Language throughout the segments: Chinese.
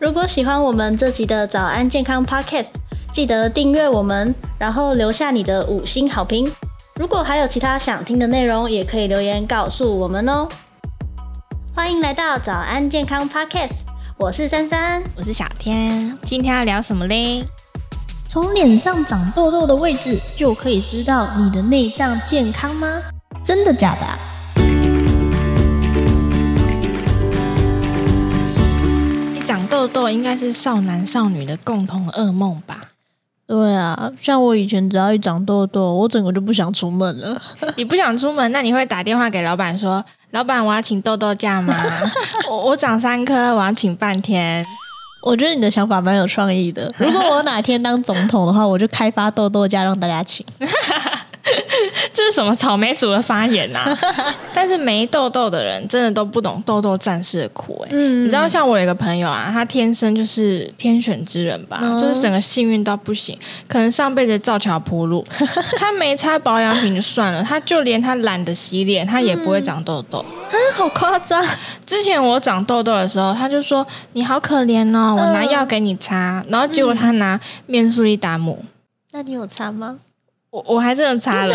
如果喜欢我们这集的早安健康 Podcast，记得订阅我们，然后留下你的五星好评。如果还有其他想听的内容，也可以留言告诉我们哦。欢迎来到早安健康 Podcast，我是珊珊，我是小天，今天要聊什么嘞？从脸上长痘痘的位置就可以知道你的内脏健康吗？真的假的？痘痘应该是少男少女的共同噩梦吧？对啊，像我以前只要一长痘痘，我整个就不想出门了。你不想出门，那你会打电话给老板说：“ 老板，我要请痘痘假吗？我我长三颗，我要请半天。”我觉得你的想法蛮有创意的。如果我哪天当总统的话，我就开发痘痘假让大家请。这是什么草莓族的发言呐、啊？但是没痘痘的人真的都不懂痘痘战士的苦哎、欸。嗯，你知道像我有一个朋友啊，他天生就是天选之人吧，哦、就是整个幸运到不行，可能上辈子造桥铺路，他没擦保养品就算了，他就连他懒得洗脸，他也不会长痘痘。好夸张！之前我长痘痘的时候，他就说你好可怜哦，我拿药给你擦，然后结果他拿面速力达姆、嗯，那你有擦吗？我我还真的擦了，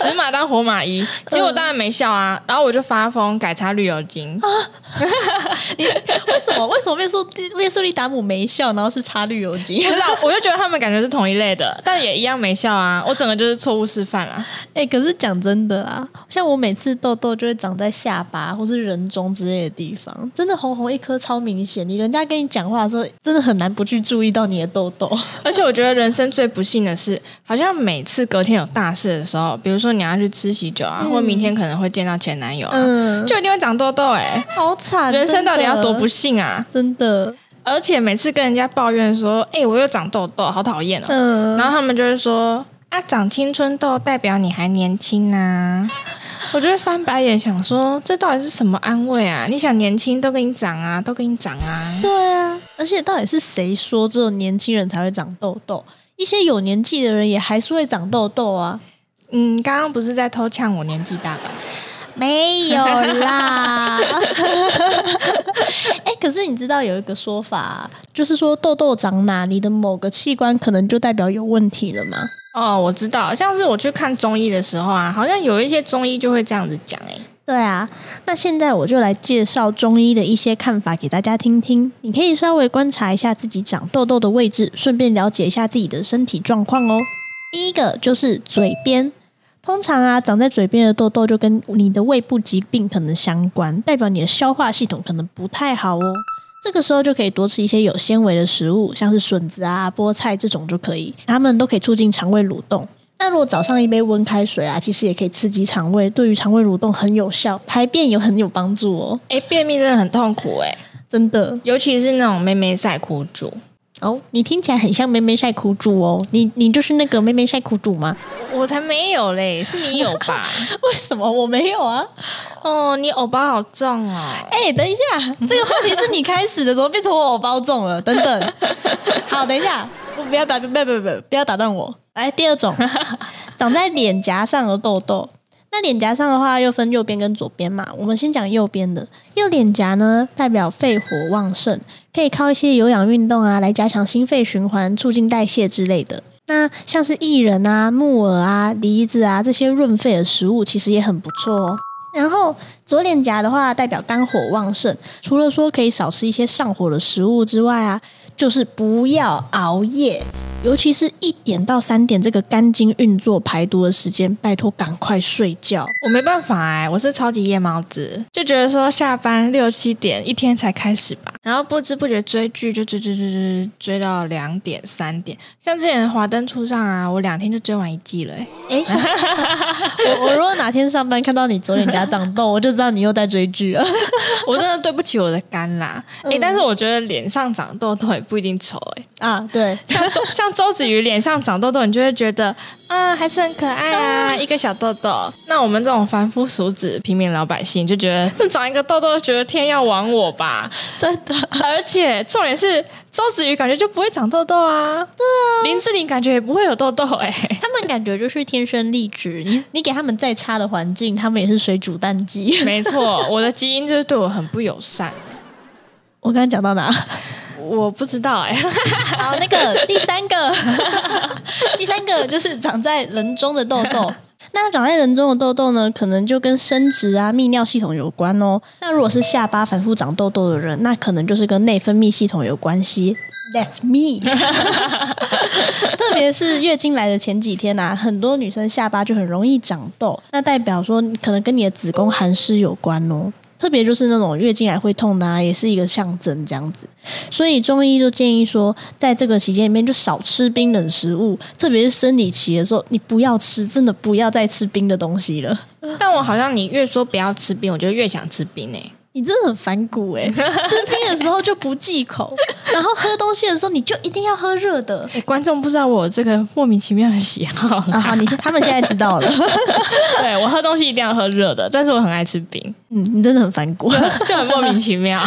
死马当活马医，结果当然没效啊。然后我就发疯改擦绿油精。啊、你为什么？为什么面素面素利达姆没效，然后是擦绿油精？不知道，我就觉得他们感觉是同一类的，但也一样没效啊。我整个就是错误示范啊。哎、欸，可是讲真的啊，像我每次痘痘就会长在下巴或是人中之类的地方，真的红红一颗超明显。你人家跟你讲话的时候，真的很难不去注意到你的痘痘。而且我觉得人生最不幸的。是，好像每次隔天有大事的时候，比如说你要去吃喜酒啊，嗯、或明天可能会见到前男友啊，嗯、就一定会长痘痘。哎，好惨！人生到底要多不幸啊？真的。而且每次跟人家抱怨说：“哎、欸，我又长痘痘，好讨厌哦。嗯”然后他们就会说：“啊，长青春痘代表你还年轻啊。”我就会翻白眼，想说这到底是什么安慰啊？你想年轻都给你长啊，都给你长啊。对啊，而且到底是谁说只有年轻人才会长痘痘？一些有年纪的人也还是会长痘痘啊。嗯，刚刚不是在偷呛我年纪大吧？没有啦。哎、欸，可是你知道有一个说法，就是说痘痘长哪，里的某个器官可能就代表有问题了吗？哦，我知道，像是我去看中医的时候啊，好像有一些中医就会这样子讲、欸，哎。对啊，那现在我就来介绍中医的一些看法给大家听听。你可以稍微观察一下自己长痘痘的位置，顺便了解一下自己的身体状况哦。第一个就是嘴边，通常啊，长在嘴边的痘痘就跟你的胃部疾病可能相关，代表你的消化系统可能不太好哦。这个时候就可以多吃一些有纤维的食物，像是笋子啊、菠菜这种就可以，它们都可以促进肠胃蠕动。那如果早上一杯温开水啊，其实也可以刺激肠胃，对于肠胃蠕动很有效，排便也很有帮助哦。哎，便秘真的很痛苦哎，真的，尤其是那种妹妹晒苦主哦。你听起来很像妹妹晒苦主哦，你你就是那个妹妹晒苦主吗？我才没有嘞，是你有吧？为什么我没有啊？哦，你偶包好重哦。哎，等一下，这个话题是你开始的，怎么变成我偶包重了？等等，好，等一下，不要打，不要不要不要，不要打断我。来，第二种，长在脸颊上的痘痘。那脸颊上的话，又分右边跟左边嘛。我们先讲右边的，右脸颊呢，代表肺火旺盛，可以靠一些有氧运动啊，来加强心肺循环、促进代谢之类的。那像是薏仁啊、木耳啊、梨子啊这些润肺的食物，其实也很不错哦。然后左脸颊的话，代表肝火旺盛，除了说可以少吃一些上火的食物之外啊，就是不要熬夜。尤其是一点到三点这个肝经运作排毒的时间，拜托赶快睡觉。我没办法哎，我是超级夜猫子，就觉得说下班六七点一天才开始吧，然后不知不觉追剧就追追追追追到两点三点。像之前华灯初上啊，我两天就追完一季了哎。我我如果哪天上班看到你左脸颊长痘，我就知道你又在追剧了。我真的对不起我的肝啦。哎、嗯，但是我觉得脸上长痘痘也不一定丑哎。啊，对，像 像。周子瑜脸上长痘痘，你就会觉得啊，还是很可爱啊，一个小痘痘。那我们这种凡夫俗子、平民老百姓就觉得，这长一个痘痘，觉得天要亡我吧？真的。而且重点是，周子瑜感觉就不会长痘痘啊。对啊。林志玲感觉也不会有痘痘哎。他们感觉就是天生丽质。你你给他们再差的环境，他们也是水煮蛋鸡。没错，我的基因就是对我很不友善。我刚刚讲到哪？我不知道哎、欸。好，那个第三个，第三个就是长在人中的痘痘。那长在人中的痘痘呢，可能就跟生殖啊、泌尿系统有关哦。那如果是下巴反复长痘痘的人，那可能就是跟内分泌系统有关系。That's me。特别是月经来的前几天啊，很多女生下巴就很容易长痘，那代表说可能跟你的子宫寒湿有关哦。特别就是那种月经来会痛的啊，也是一个象征这样子。所以中医就建议说，在这个期间里面就少吃冰冷食物，特别是生理期的时候，你不要吃，真的不要再吃冰的东西了。但我好像你越说不要吃冰，我就越想吃冰诶、你真的很反骨哎！吃冰的时候就不忌口，然后喝东西的时候你就一定要喝热的。欸、观众不知道我这个莫名其妙的喜好 啊！好，你他们现在知道了。对，我喝东西一定要喝热的，但是我很爱吃冰。嗯，你真的很反骨，就很莫名其妙。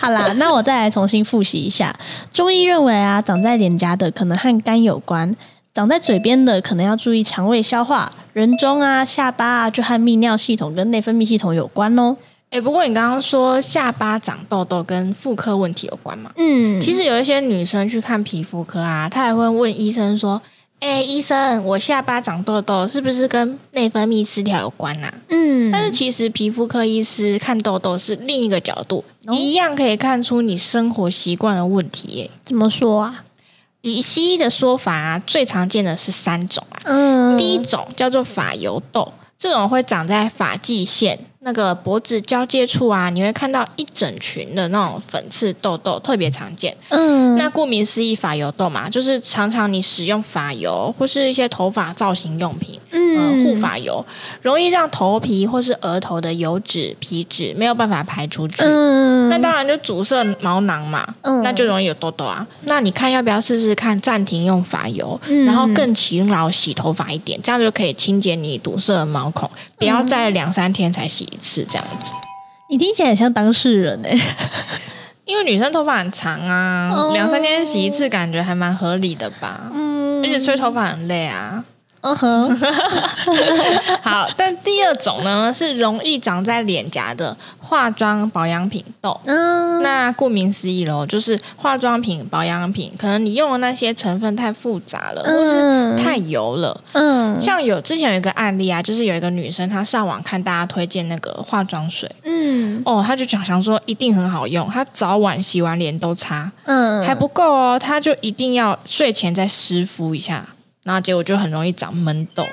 好啦，那我再来重新复习一下。中医认为啊，长在脸颊的可能和肝有关，长在嘴边的可能要注意肠胃消化，人中啊、下巴啊就和泌尿系统跟内分泌系统有关哦。哎，不过你刚刚说下巴长痘痘跟妇科问题有关嘛？嗯，其实有一些女生去看皮肤科啊，她还会问医生说：“哎，医生，我下巴长痘痘是不是跟内分泌失调有关啊？”嗯，但是其实皮肤科医师看痘痘是另一个角度，哦、一样可以看出你生活习惯的问题。怎么说啊？以西医的说法啊，最常见的是三种啊。嗯，第一种叫做发油痘，这种会长在发际线。那个脖子交界处啊，你会看到一整群的那种粉刺痘痘，特别常见。嗯，那顾名思义，发油痘嘛，就是常常你使用发油或是一些头发造型用品，嗯，呃、护发油，容易让头皮或是额头的油脂、皮脂没有办法排出去。嗯，那当然就阻塞毛囊嘛，嗯，那就容易有痘痘啊。那你看要不要试试看暂停用发油，嗯、然后更勤劳洗头发一点，这样就可以清洁你堵塞的毛孔，不要再两三天才洗。是这样子，你听起来很像当事人哎，因为女生头发很长啊，两、oh. 三天洗一次，感觉还蛮合理的吧？嗯，而且吹头发很累啊。嗯哼，好，但第二种呢是容易长在脸颊的化妆保养品痘。嗯，那顾名思义喽，就是化妆品保养品，可能你用的那些成分太复杂了，嗯、或是太油了。嗯，像有之前有一个案例啊，就是有一个女生她上网看大家推荐那个化妆水，嗯，哦，她就想想说一定很好用，她早晚洗完脸都擦，嗯，还不够哦，她就一定要睡前再湿敷一下。那结果就很容易长闷痘。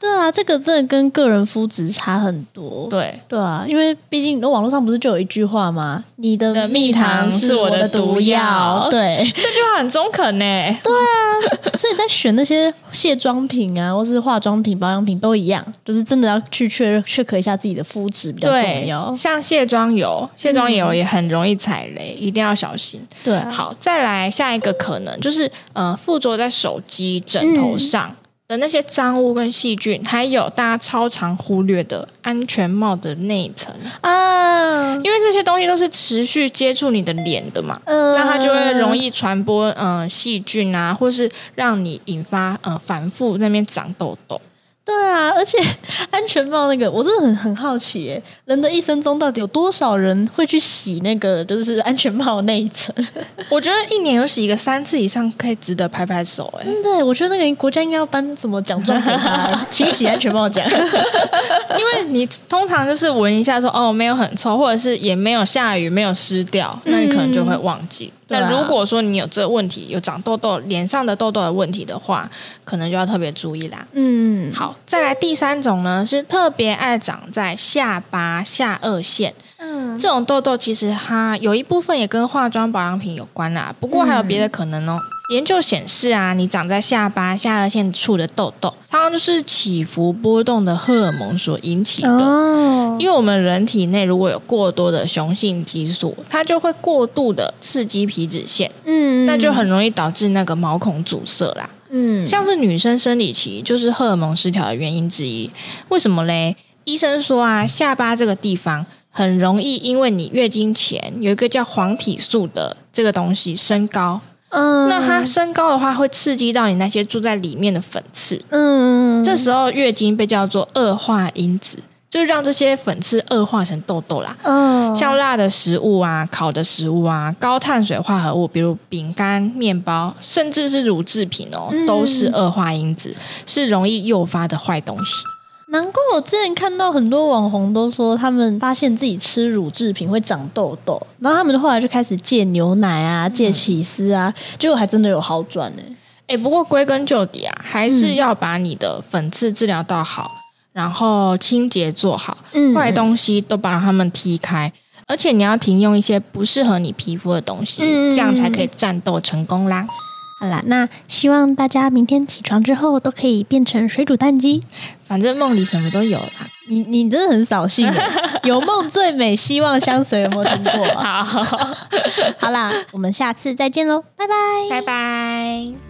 对啊，这个真的跟个人肤质差很多。对对啊，因为毕竟你的网络上不是就有一句话吗？你的蜜糖是我的毒药。对，这句话很中肯呢。对啊，所以在选那些卸妆品啊，或是化妆品、保养品都一样，就是真的要去确认、确认一下自己的肤质比较重要。像卸妆油，卸妆油也很容易踩雷，嗯、一定要小心。对、啊，好，再来下一个可能就是呃，附着在手机、枕头上。嗯的那些脏污跟细菌，还有大家超常忽略的安全帽的内层啊，因为这些东西都是持续接触你的脸的嘛，嗯，那它就会容易传播嗯、呃、细菌啊，或是让你引发呃反复那边长痘痘。对啊，而且 安全帽那个，我真的很很好奇耶，人的一生中到底有多少人会去洗那个就是安全帽那一层？我觉得一年有洗一个三次以上，可以值得拍拍手哎。真的，我觉得那个国家应该要颁什么奖状给他，清洗安全帽奖。因为你通常就是闻一下说哦没有很臭，或者是也没有下雨没有湿掉，那你可能就会忘记。嗯那如果说你有这个问题，有长痘痘、脸上的痘痘的问题的话，可能就要特别注意啦。嗯，好，再来第三种呢，是特别爱长在下巴下颚线。嗯，这种痘痘其实它有一部分也跟化妆保养品有关啦，不过还有别的可能哦。嗯研究显示啊，你长在下巴下颚线处的痘痘，它常就是起伏波动的荷尔蒙所引起的。哦，因为我们人体内如果有过多的雄性激素，它就会过度的刺激皮脂腺，嗯，那就很容易导致那个毛孔阻塞啦。嗯，像是女生生理期就是荷尔蒙失调的原因之一。为什么嘞？医生说啊，下巴这个地方很容易因为你月经前有一个叫黄体素的这个东西升高。嗯，那它升高的话，会刺激到你那些住在里面的粉刺。嗯，这时候月经被叫做恶化因子，就让这些粉刺恶化成痘痘啦。嗯，像辣的食物啊、烤的食物啊、高碳水化合物，比如饼干、面包，甚至是乳制品哦，都是恶化因子，是容易诱发的坏东西。难怪我之前看到很多网红都说，他们发现自己吃乳制品会长痘痘，然后他们后来就开始戒牛奶啊、戒起司啊，结果还真的有好转呢。哎，不过归根究底啊，还是要把你的粉刺治疗到好。然后清洁做好，嗯，坏东西都把它们踢开，而且你要停用一些不适合你皮肤的东西，嗯，这样才可以战斗成功啦。好啦，那希望大家明天起床之后都可以变成水煮蛋鸡，反正梦里什么都有啦。你你真的很扫兴，有梦最美，希望相随，有没有听过？好，好啦，我们下次再见喽，拜拜，拜拜。